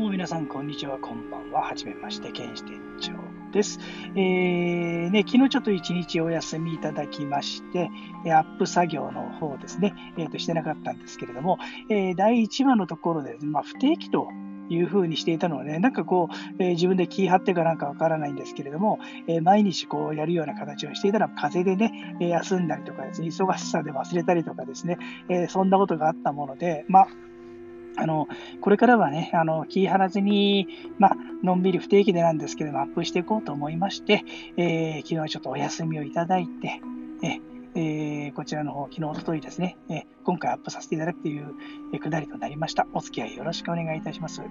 も皆さん、こんにちは、こんばんは。はじめまして、ケンシ店長です。えー、ね、昨日ちょっと一日お休みいただきまして、アップ作業の方ですね、えー、としてなかったんですけれども、えー、第1話のところで、まあ、不定期というふうにしていたのはね、なんかこう、えー、自分で気張ってかなんかわからないんですけれども、えー、毎日こうやるような形をしていたら、風邪でね、え休んだりとかですね、忙しさで忘れたりとかですね、えそんなことがあったもので、まあ、あの、これからはね、あの、気張らずに、まあ、のんびり不定期でなんですけども、アップしていこうと思いまして、えー、昨日はちょっとお休みをいただいて、ええー、こちらの方、昨日、おとといですね、えー、今回アップさせていただくという、えー、くだりとなりました。お付き合いよろしくお願いいたします。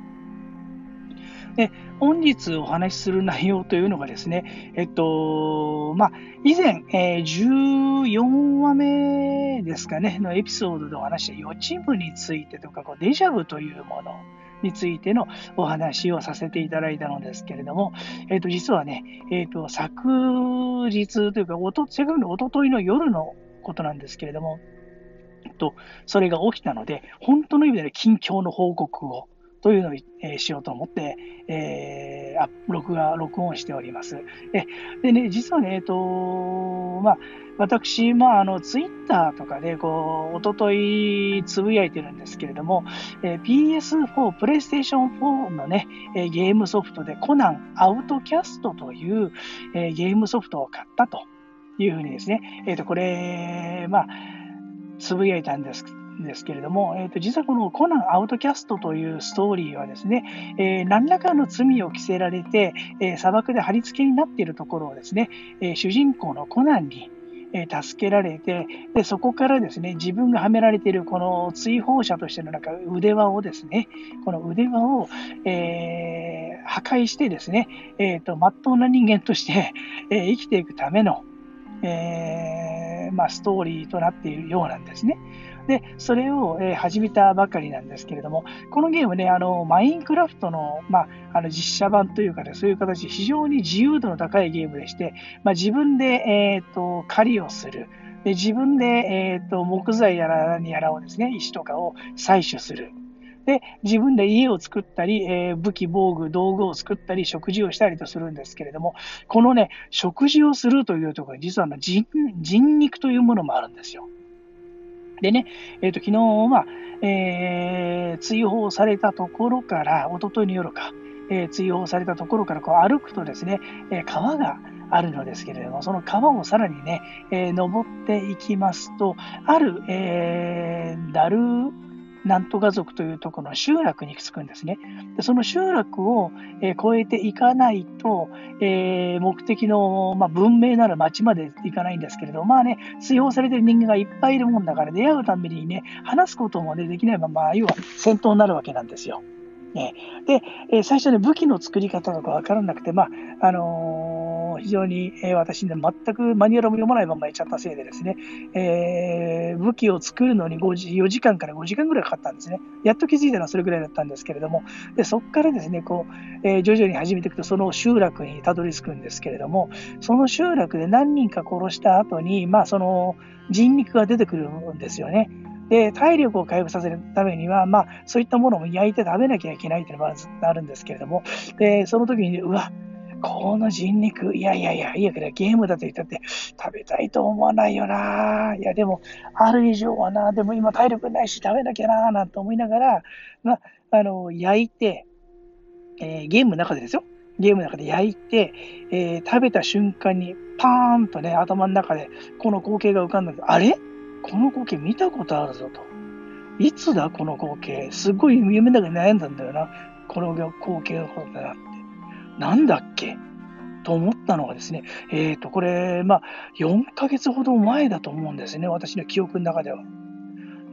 で、本日お話しする内容というのがですね、えっと、まあ、以前、えー、14話目ですかね、のエピソードでお話した予知夢についてとか、こうデジャブというものについてのお話をさせていただいたのですけれども、えっと、実はね、えっと、昨日というか、おと、せっかくのおとといの夜のことなんですけれども、と、それが起きたので、本当の意味で、近況の報告をというのを、えー、しようと思って、えー、あ録画、録音しております。えでね、実はね、えっ、と、まあ、私、まあ、あの、ツイッターとかで、こう、おとといつぶやいてるんですけれども、えー、PS4、プレイステーション4のね、えー、ゲームソフトでコナンアウトキャストという、えー、ゲームソフトを買ったというふうにですね、えっ、と、これ、まあ、つぶやいたんですですけれども、えーと、実はこのコナンアウトキャストというストーリーはですね、えー、何らかの罪を着せられて、えー、砂漠で貼り付けになっているところをですね、えー、主人公のコナンに、助けられてで、そこからですね、自分がはめられているこの追放者としてのなんか腕輪をですね、この腕輪を、え破壊してですね、えっ、と、まっとうな人間として、え生きていくための、えまあ、ストーリーとなっているようなんですね。で、それを、えー、始めたばかりなんですけれども、このゲームね、あの、マインクラフトの、まあ、あの実写版というかね、そういう形で非常に自由度の高いゲームでして、まあ、自分で、えっ、ー、と、狩りをする。で自分で、えーと、木材やらにやらをですね、石とかを採取する。で、自分で家を作ったり、えー、武器、防具、道具を作ったり、食事をしたりとするんですけれども、このね、食事をするというところに、実は人人肉というものもあるんですよ。でね、えっ、ー、と、昨日は、えー、追放されたところから、おとといの夜か、えー、追放されたところからこう歩くとですね、え、川があるのですけれども、その川をさらにね、え、登っていきますと、ある、えー、ダルなんとか族というところの集落に着くんですね。でその集落を、えー、越えていかないと、えー、目的の、まあ、文明なる町まで行かないんですけれど、まあね、追放されてる人間がいっぱいいるもんだから、出会うたびにね、話すこともね、できないまま、要は戦闘になるわけなんですよ。ね、で、えー、最初ね、武器の作り方とかわからなくて、まあ、あのー非常に、えー、私ね、全くマニュアルも読まないままやっちゃったせいでですね、えー、武器を作るのに5 4時間から5時間ぐらいかかったんですね。やっと気づいたのはそれぐらいだったんですけれども、でそこからですね、こう、えー、徐々に始めていくと、その集落にたどり着くんですけれども、その集落で何人か殺した後に、まあ、その人肉が出てくるんですよね。で、体力を回復させるためには、まあ、そういったものも焼いて食べなきゃいけないというのがずあるんですけれども、で、その時に、うわ、この人肉、いやいやいや、いやけどゲームだと言ったって食べたいと思わないよな。いや、でも、ある以上はな、でも今体力ないし食べなきゃな、なんて思いながら、まあ、の、焼いて、えー、ゲームの中でですよ。ゲームの中で焼いて、えー、食べた瞬間にパーンとね、頭の中でこの光景が浮かんだけど、あれ？この光景見たことあるぞと。いつだこの光景？すごい夢の中で悩んだんだよな。この光景のことだな。なんだっけ？と思ったのがですね、えっ、ー、と、これ、まあ、4ヶ月ほど前だと思うんですね、私の記憶の中では。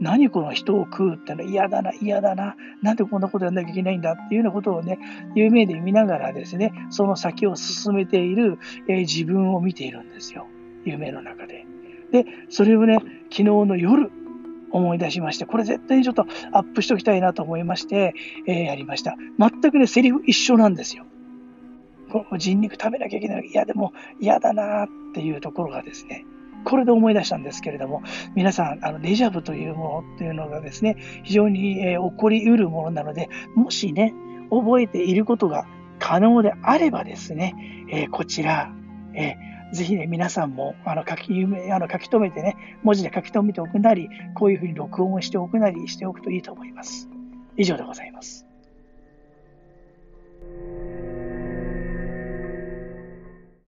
何この人を食うってのは嫌だな、嫌だな、なんでこんなことやんなきゃいけないんだっていうようなことをね、夢で見ながらですね、その先を進めている、えー、自分を見ているんですよ。夢の中で。で、それをね、昨日の夜、思い出しまして、これ絶対にちょっとアップしときたいなと思いまして、えー、やりました。全くね、セリフ一緒なんですよ。人肉食べなきゃいけない。いや、でも嫌だなっていうところがですね、これで思い出したんですけれども、皆さん、あのデジャブというものっていうのがですね、非常に、えー、起こりうるものなので、もしね、覚えていることが可能であればですね、えー、こちら、えー、ぜひね、皆さんもあの書きあの書き留めてね、文字で書き留めておくなり、こういうふうに録音をしておくなりしておくといいと思います。以上でございます。